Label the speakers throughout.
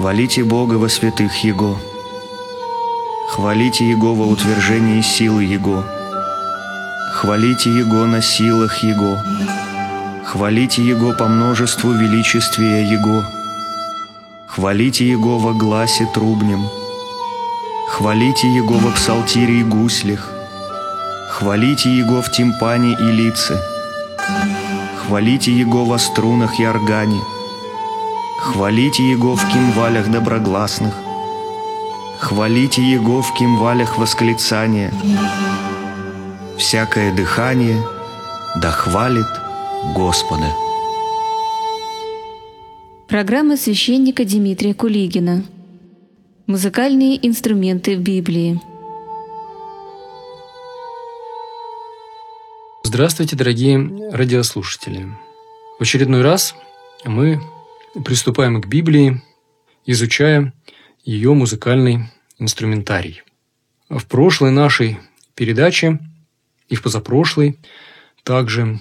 Speaker 1: Хвалите Бога во святых Его. Хвалите Его во утверждении силы Его. Хвалите Его на силах Его. Хвалите Его по множеству величествия Его. Хвалите Его во гласе трубнем. Хвалите Его во псалтире и гуслях. Хвалите Его в тимпане и лице. Хвалите Его во струнах и органе. Хвалите Его в кимвалях доброгласных. Хвалите Его в кимвалях восклицания. Всякое дыхание да хвалит Господа.
Speaker 2: Программа священника Дмитрия Кулигина. Музыкальные инструменты в Библии.
Speaker 3: Здравствуйте, дорогие радиослушатели. В очередной раз мы приступаем к Библии, изучая ее музыкальный инструментарий. В прошлой нашей передаче и в позапрошлой также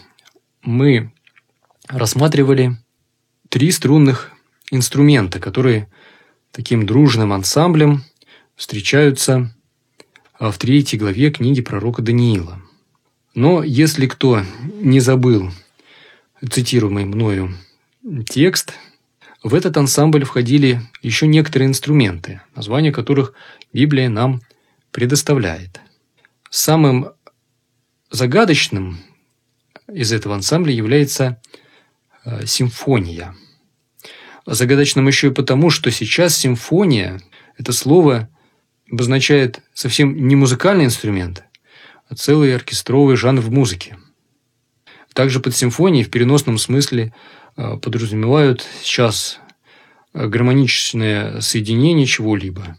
Speaker 3: мы рассматривали три струнных инструмента, которые таким дружным ансамблем встречаются в третьей главе книги пророка Даниила. Но если кто не забыл цитируемый мною текст, в этот ансамбль входили еще некоторые инструменты, названия которых Библия нам предоставляет. Самым загадочным из этого ансамбля является э, симфония. Загадочным еще и потому, что сейчас симфония – это слово обозначает совсем не музыкальный инструмент, а целый оркестровый жанр в музыке. Также под симфонией в переносном смысле подразумевают сейчас э, гармоничное соединение чего-либо,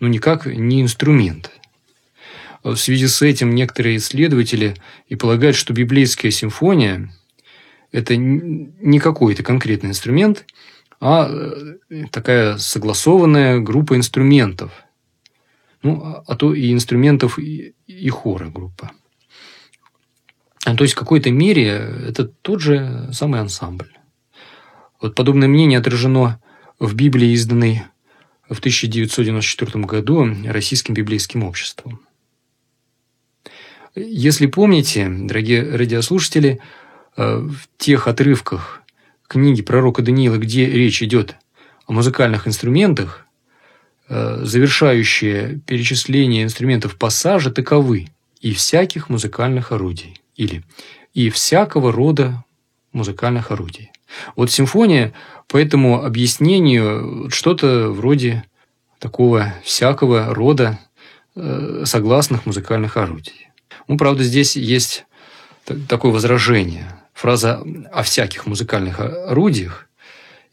Speaker 3: но никак не инструмент – в связи с этим некоторые исследователи и полагают, что библейская симфония – это не какой-то конкретный инструмент, а э, такая согласованная группа инструментов. Ну, а, а то и инструментов, и, и хора группа. То есть, в какой-то мере это тот же самый ансамбль. Вот подобное мнение отражено в Библии, изданной в 1994 году Российским библейским обществом. Если помните, дорогие радиослушатели, э, в тех отрывках книги пророка Даниила, где речь идет о музыкальных инструментах, э, завершающие перечисление инструментов пассажа таковы и всяких музыкальных орудий или и всякого рода музыкальных орудий. Вот симфония по этому объяснению что-то вроде такого всякого рода э, согласных музыкальных орудий. Ну, правда, здесь есть такое возражение. Фраза о всяких музыкальных орудиях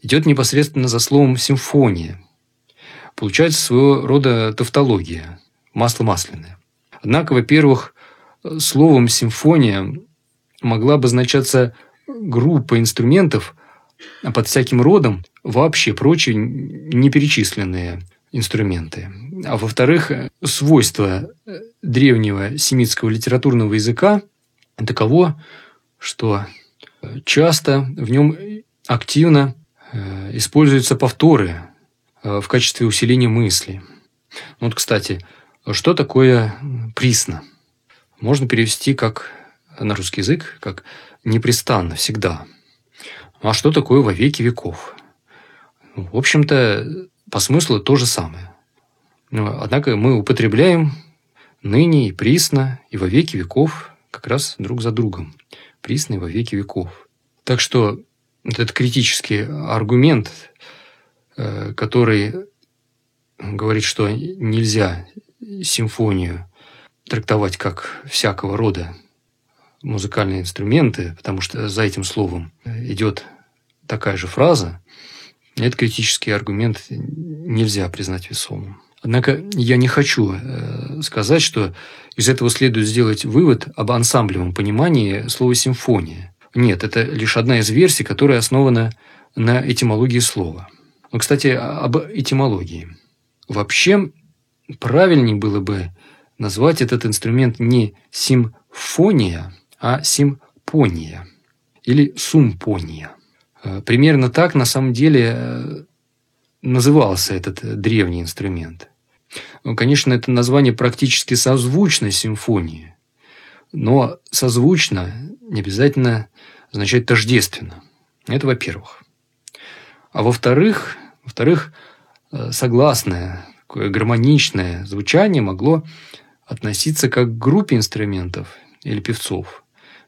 Speaker 3: идет непосредственно за словом «симфония». Получается своего рода тавтология, масло масляное. Однако, во-первых, словом «симфония» могла обозначаться группа инструментов, а под всяким родом вообще прочие неперечисленные инструменты. А во-вторых, свойство древнего семитского литературного языка таково, что часто в нем активно э, используются повторы э, в качестве усиления мысли. Вот, кстати, что такое присно? Можно перевести как на русский язык, как непрестанно, всегда. А что такое во веки веков? В общем-то, по смыслу то же самое. Но, однако мы употребляем ныне и присно, и во веки веков как раз друг за другом. Присно и во веки веков. Так что этот критический аргумент, э, который говорит, что нельзя симфонию трактовать как всякого рода музыкальные инструменты, потому что за этим словом идет такая же фраза, этот критический аргумент нельзя признать весомым. Однако я не хочу э, сказать, что из этого следует сделать вывод об ансамблевом понимании слова «симфония». Нет, это лишь одна из версий, которая основана на этимологии слова. Но, кстати, об этимологии. Вообще, правильнее было бы назвать этот инструмент не симфония, а симпония или сумпония. Э, примерно так на самом деле э, назывался этот древний инструмент. Ну, конечно, это название практически созвучно симфонии, но созвучно не обязательно означает тождественно. Это во-первых. А во-вторых, во-вторых, э, согласное, такое гармоничное звучание могло относиться как к группе инструментов или певцов,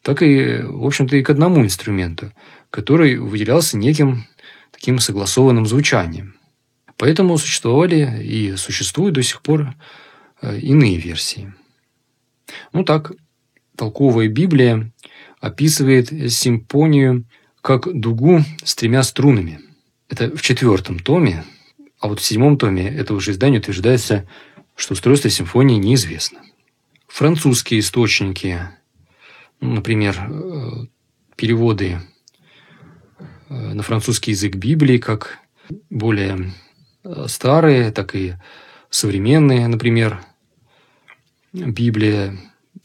Speaker 3: так и, в общем-то, и к одному инструменту, который выделялся неким таким согласованным звучанием. Поэтому существовали и существуют до сих пор э, иные версии. Ну так, толковая Библия описывает симфонию как дугу с тремя струнами. Это в четвертом томе, а вот в седьмом томе этого же издания утверждается, что устройство симфонии неизвестно. Французские источники, например, э, переводы э, на французский язык Библии, как более э, старые, так и современные, например, Библия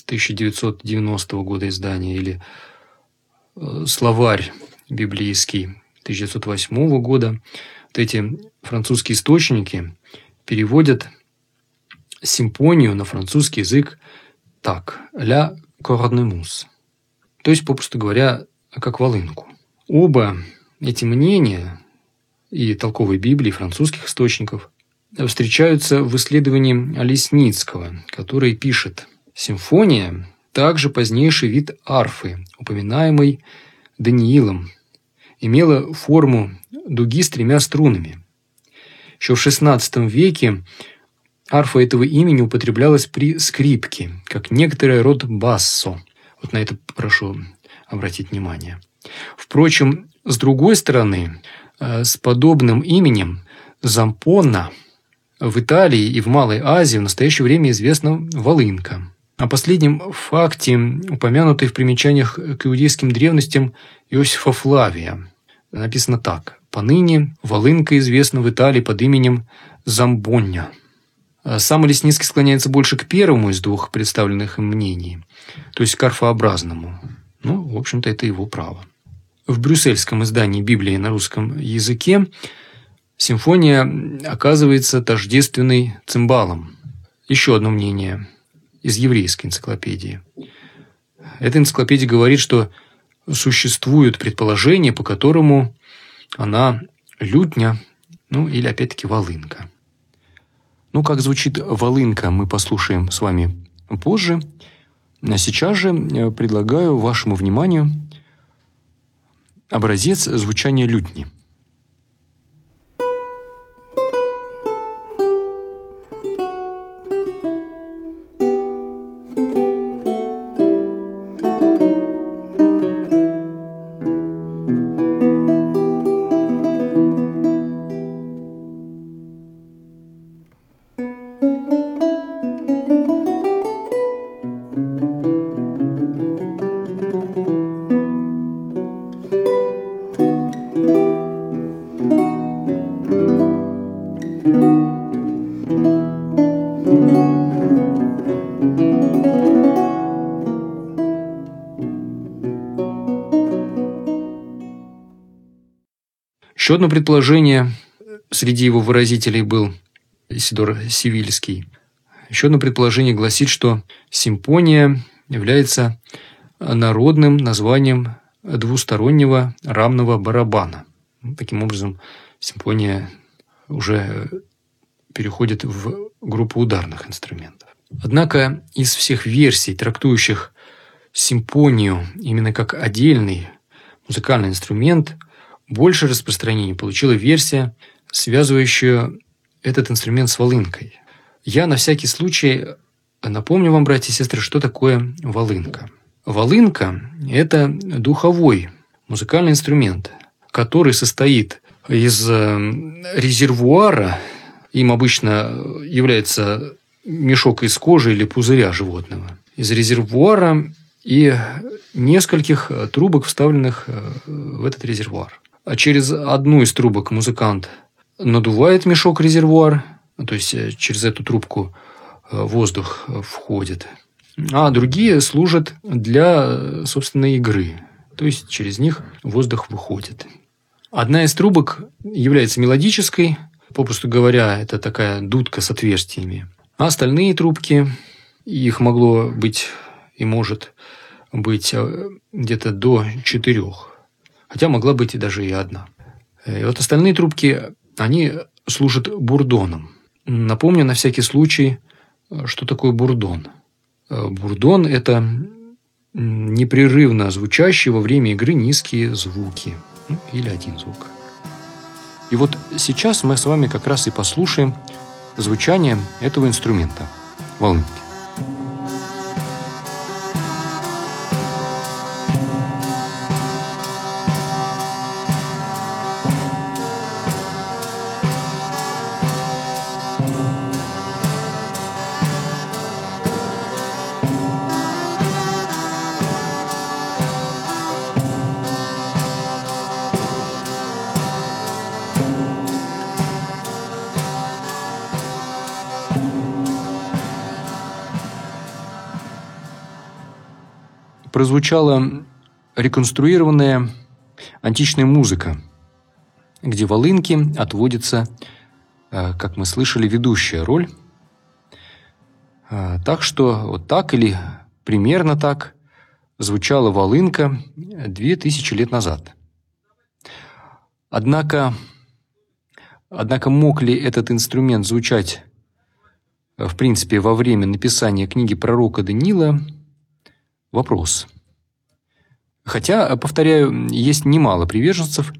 Speaker 3: 1990 года издания или словарь библейский 1908 года. Вот эти французские источники переводят симфонию на французский язык так «ля корнемус», то есть, попросту говоря, как волынку. Оба эти мнения и толковой Библии, и французских источников встречаются в исследовании Лесницкого, который пишет «Симфония – также позднейший вид арфы, упоминаемый Даниилом, имела форму дуги с тремя струнами. Еще в XVI веке Арфа этого имени употреблялась при скрипке, как некоторый род бассо. Вот на это прошу обратить внимание. Впрочем, с другой стороны, э, с подобным именем зампона в Италии и в Малой Азии в настоящее время известна волынка. О последнем факте, упомянутой в примечаниях к иудейским древностям Иосифа Флавия, написано так. «Поныне волынка известна в Италии под именем Замбоння». А сам Лесницкий склоняется больше к первому из двух представленных мнений, то есть к арфообразному. Ну, в общем-то, это его право. В брюссельском издании Библии на русском языке симфония оказывается тождественной цимбалом. Еще одно мнение из еврейской энциклопедии. Эта энциклопедия говорит, что существует предположение, по которому она лютня, ну или опять-таки волынка. Ну, как звучит волынка, мы послушаем с вами позже. А сейчас же э, предлагаю вашему вниманию образец звучания лютни – Еще одно предположение среди его выразителей был Исидор Сивильский. Еще одно предположение гласит, что симфония является народным названием двустороннего рамного барабана. Таким образом, симфония уже переходит в группу ударных инструментов. Однако из всех версий, трактующих симфонию именно как отдельный музыкальный инструмент – больше распространения получила версия, связывающая этот инструмент с волынкой. Я на всякий случай напомню вам, братья и сестры, что такое волынка. Волынка – это духовой музыкальный инструмент, который состоит из э, резервуара, им обычно является мешок из кожи или пузыря животного, из резервуара и нескольких трубок, вставленных э, в этот резервуар через одну из трубок музыкант надувает мешок-резервуар, то есть э, через эту трубку э, воздух э, входит, а другие служат для собственной игры, то есть через них воздух выходит. Одна из трубок является мелодической, Попросту говоря, это такая дудка с отверстиями. А остальные трубки, их могло быть и может быть где-то до четырех. Хотя могла быть и даже и одна. И вот остальные трубки, они служат бурдоном. Напомню на всякий случай, что такое бурдон. Э, бурдон – это непрерывно звучащие во время игры низкие звуки. Ну, или один звук. И вот сейчас мы с вами как раз и послушаем звучание этого инструмента – волынки. Прозвучала реконструированная античная музыка, где волынки отводится, э, как мы слышали, ведущая роль. Э, так что вот так или примерно так звучала волынка две тысячи лет назад. Однако, однако мог ли этот инструмент звучать э, в принципе во время написания книги пророка Даниила – Вопрос. Хотя, повторяю, есть немало приверженцев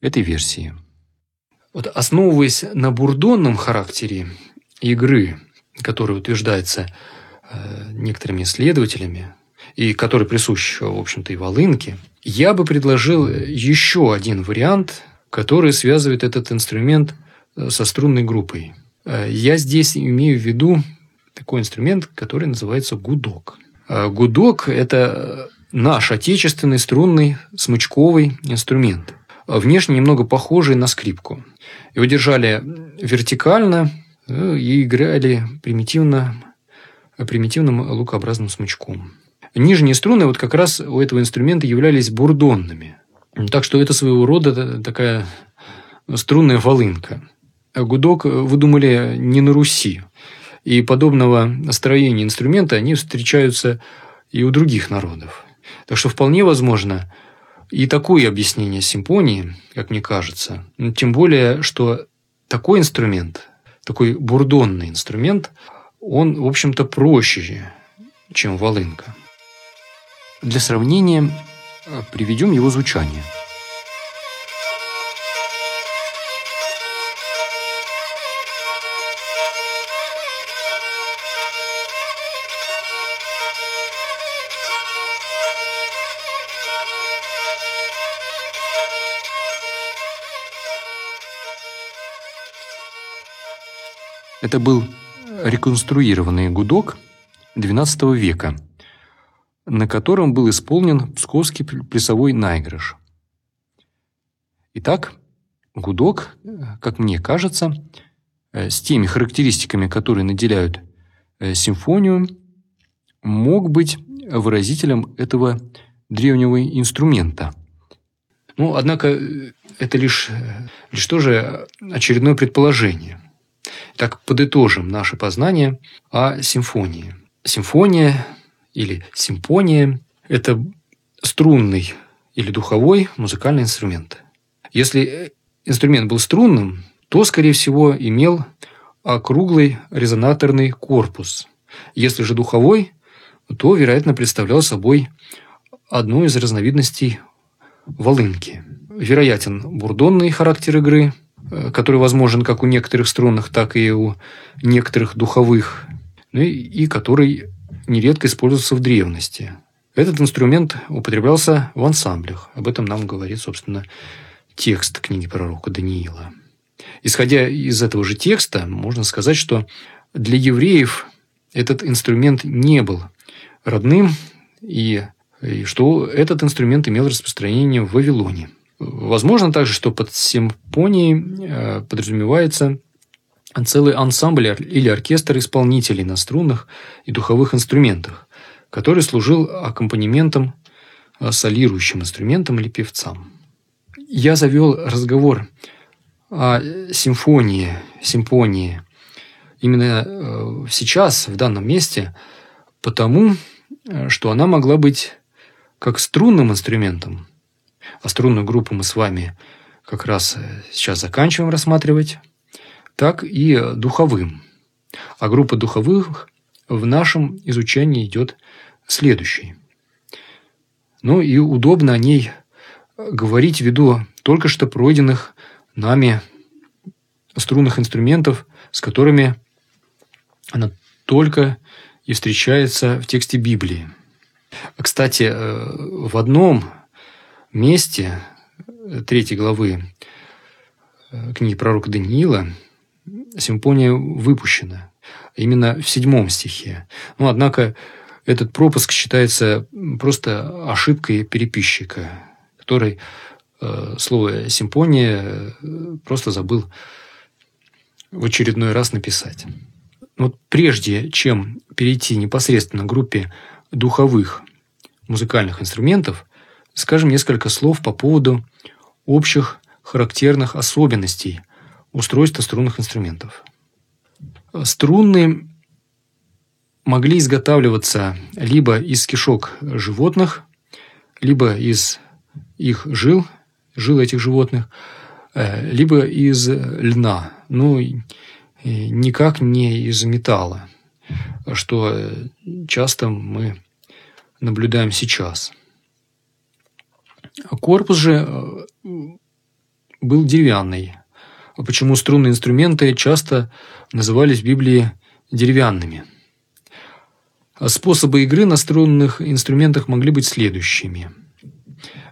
Speaker 3: этой версии. Вот основываясь на бурдонном характере игры, который утверждается э, некоторыми исследователями, и который присущ, в общем-то, и волынке, я бы предложил еще один вариант, который связывает этот инструмент э, со струнной группой. Э, я здесь имею в виду такой инструмент, который называется гудок. Э, гудок – это наш отечественный струнный смычковый инструмент, внешне немного похожий на скрипку. Его держали вертикально э, и играли примитивно, примитивным лукообразным смычком. Нижние струны вот как раз у этого инструмента являлись бурдонными. Так что это своего рода такая струнная волынка. Гудок выдумали не на Руси. И подобного строения инструмента они встречаются и у других народов. Так что вполне возможно и такое объяснение симфонии, как мне кажется. Тем более, что такой инструмент, такой бурдонный инструмент, он, в общем-то, проще, чем волынка. Для сравнения приведем его звучание – Это был реконструированный гудок XII века, на котором был исполнен псковский плясовой наигрыш. Итак, гудок, как мне кажется, с теми характеристиками, которые наделяют э, симфонию, мог быть выразителем этого древнего инструмента. Ну, однако, э, это лишь, э, лишь тоже очередное предположение. Так подытожим наше познание о симфонии. Симфония или симфония – это струнный или духовой музыкальный инструмент. Если инструмент был струнным, то, скорее всего, имел округлый резонаторный корпус. Если же духовой, то, вероятно, представлял собой одну из разновидностей волынки. Вероятен бурдонный характер игры, Э, который возможен как у некоторых струнных, так и у некоторых духовых, ну и который нередко использовался в древности. Этот инструмент употреблялся в ансамблях. Об этом нам говорит, собственно, текст книги пророка Даниила. Исходя из этого же текста, можно сказать, что для евреев этот инструмент не был родным, и, и что этот инструмент имел распространение в Вавилоне – Возможно также, что под симфонией э, подразумевается целый ансамбль или оркестр исполнителей на струнных и духовых инструментах, который служил аккомпанементом э, солирующим инструментам или певцам. Я завел разговор о симфонии, симфонии именно э, сейчас, в данном месте, потому что она могла быть как струнным инструментом, а струнную группу мы с вами как раз э, сейчас заканчиваем рассматривать, так и духовым. А группа духовых в нашем изучении идет следующей. Ну и удобно о ней говорить ввиду только что пройденных нами струнных инструментов, с которыми она только и встречается в тексте Библии. Кстати, э, в одном месте третьей главы э, книги пророка Даниила симфония выпущена. Именно в седьмом стихе. Но, однако, этот пропуск считается просто ошибкой переписчика, который э, слово «симфония» просто забыл в очередной раз написать. Вот прежде чем перейти непосредственно к группе духовых музыкальных инструментов, скажем несколько слов по поводу общих характерных особенностей устройства струнных инструментов. Струнные могли изготавливаться либо из кишок животных, либо из их жил, жил этих животных, э, либо из льна, ну, никак не из металла, что часто мы наблюдаем сейчас. Корпус же э, был деревянный. Почему струнные инструменты часто назывались в Библии деревянными? Способы игры на струнных инструментах могли быть следующими.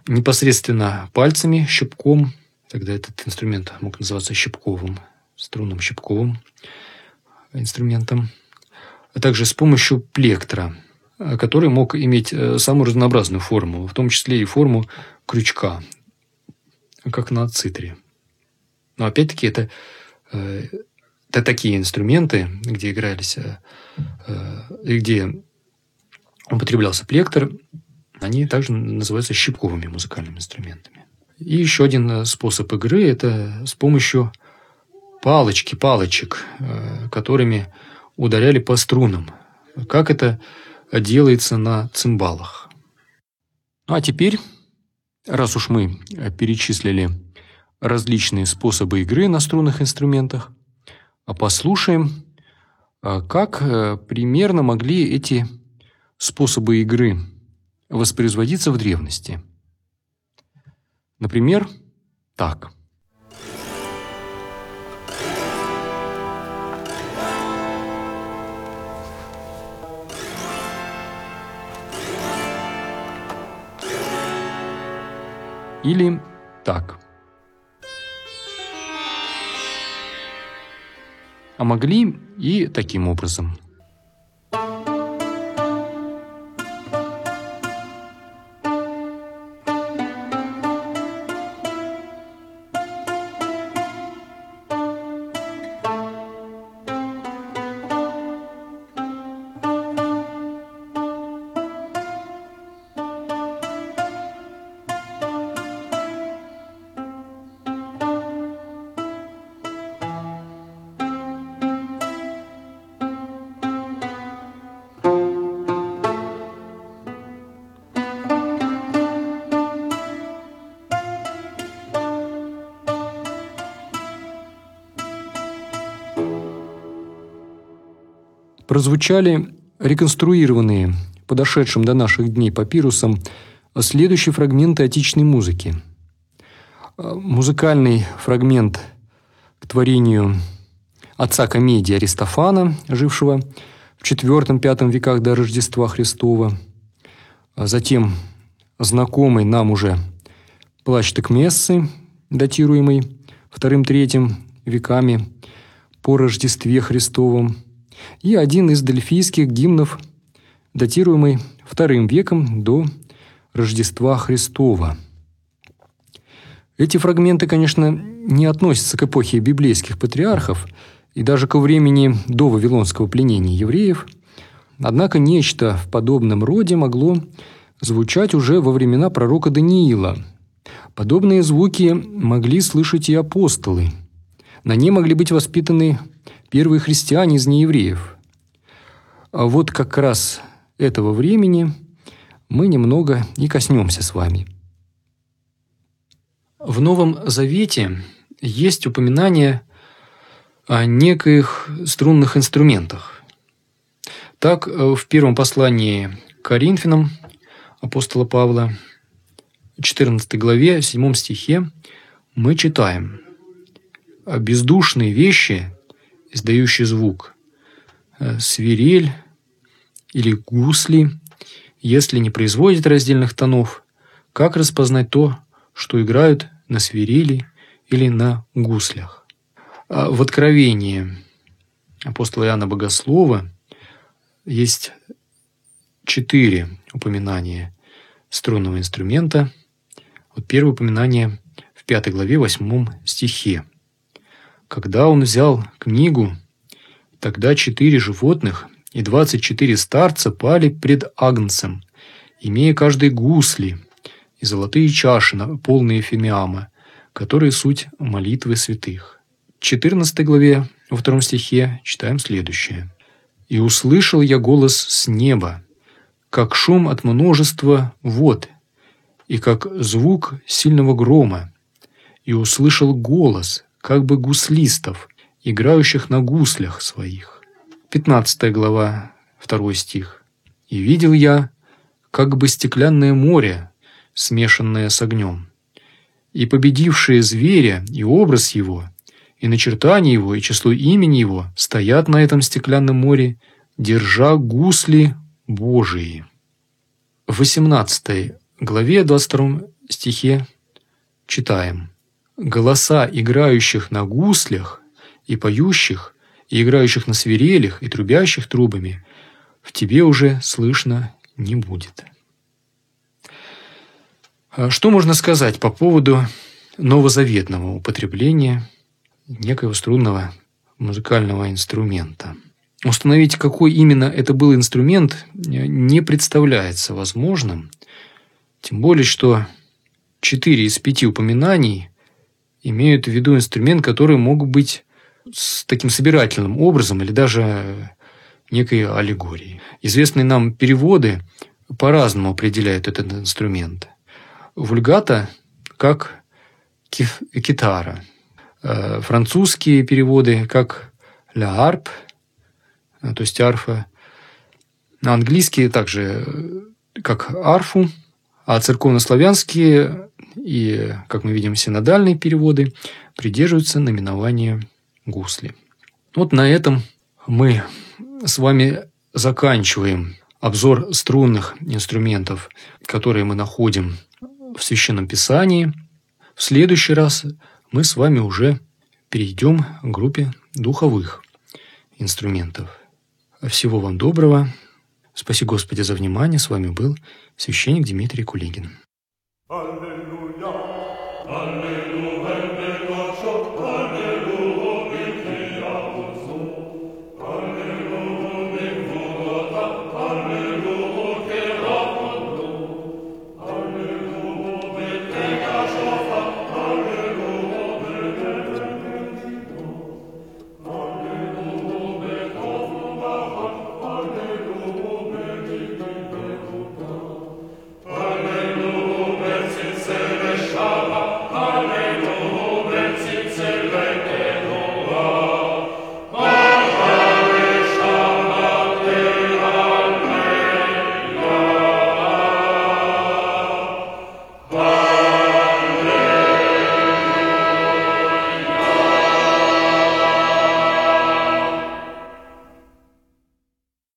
Speaker 3: Непосредственно пальцами, щипком, тогда этот инструмент мог называться щипковым, струнным щипковым инструментом, а также с помощью плектра, который мог иметь э, самую разнообразную форму, в том числе и форму крючка, как на цитре. Но опять-таки это, э, это такие инструменты, где игрались, э, где употреблялся плектр, они также называются щипковыми музыкальными инструментами. И еще один способ игры – это с помощью палочки, палочек, которыми ударяли по струнам. Как это делается на цимбалах. Ну, а теперь, раз уж мы перечислили различные способы игры на струнных инструментах, а послушаем, э, как э, примерно могли эти способы игры воспроизводиться в древности. Например, так – Или так. А могли и таким образом – прозвучали реконструированные, подошедшим до наших дней папирусом, следующие фрагменты отечественной музыки. Музыкальный фрагмент к творению отца комедии Аристофана, жившего в IV-V веках до Рождества Христова. Затем знакомый нам уже плач Текмессы, датируемый II-III веками по Рождестве Христовом – и один из дельфийских гимнов, датируемый вторым веком до Рождества Христова. Эти фрагменты, конечно, не относятся к эпохе библейских патриархов и даже ко времени до Вавилонского пленения евреев, однако нечто в подобном роде могло звучать уже во времена пророка Даниила. Подобные звуки могли слышать и апостолы, На ней могли быть воспитаны первые христиане из неевреев. А вот как раз этого времени мы немного и коснемся с вами. В Новом Завете есть упоминание о неких струнных инструментах. Так, в первом послании к Коринфянам апостола Павла, 14 главе, 7 стихе, мы читаем «Бездушные вещи, издающие звук, э, свирель или гусли, если не производят раздельных тонов, как распознать то, что играют на свирели или на гуслях?» а В Откровении апостола Иоанна Богослова есть четыре упоминания струнного инструмента. Вот первое упоминание в пятой главе, восьмом стихе. Когда он взял книгу, тогда четыре животных и двадцать четыре старца пали пред Агнцем, имея каждый гусли и золотые чаши, полные фимиама, которые суть молитвы святых. В 14 главе, во втором стихе, читаем следующее. «И услышал я голос с неба, как шум от множества вод, и как звук сильного грома, и услышал голос, как бы гуслистов, играющих на гуслях своих. 15 глава, 2 стих. «И видел я, как бы стеклянное море, смешанное с огнем, и победившие зверя и образ его, и начертание его, и число имени его стоят на этом стеклянном море, держа гусли Божии. В 18 главе 22 стихе читаем «Голоса играющих на гуслях и поющих, и играющих на свирелях и трубящих трубами в тебе уже слышно не будет». А что можно сказать по поводу новозаветного употребления некоего струнного музыкального инструмента – Установить, какой именно это был инструмент, не представляется возможным. Тем более, что четыре из пяти упоминаний имеют в виду инструмент, который мог быть с таким собирательным образом или даже некой аллегорией. Известные нам переводы по-разному определяют этот инструмент. Вульгата как китара. Э, французские переводы как ля арп – Э, то есть арфа. На английский также э, как арфу, а церковнославянские и, как мы видим, синодальные переводы придерживаются наименования гусли. Вот на этом мы с вами заканчиваем обзор струнных инструментов, которые мы находим в Священном Писании. В следующий раз мы с вами уже перейдем к группе духовых инструментов. Всего вам доброго. Спаси Господи за внимание. С вами был священник Дмитрий Кулигин. Аллилуйя,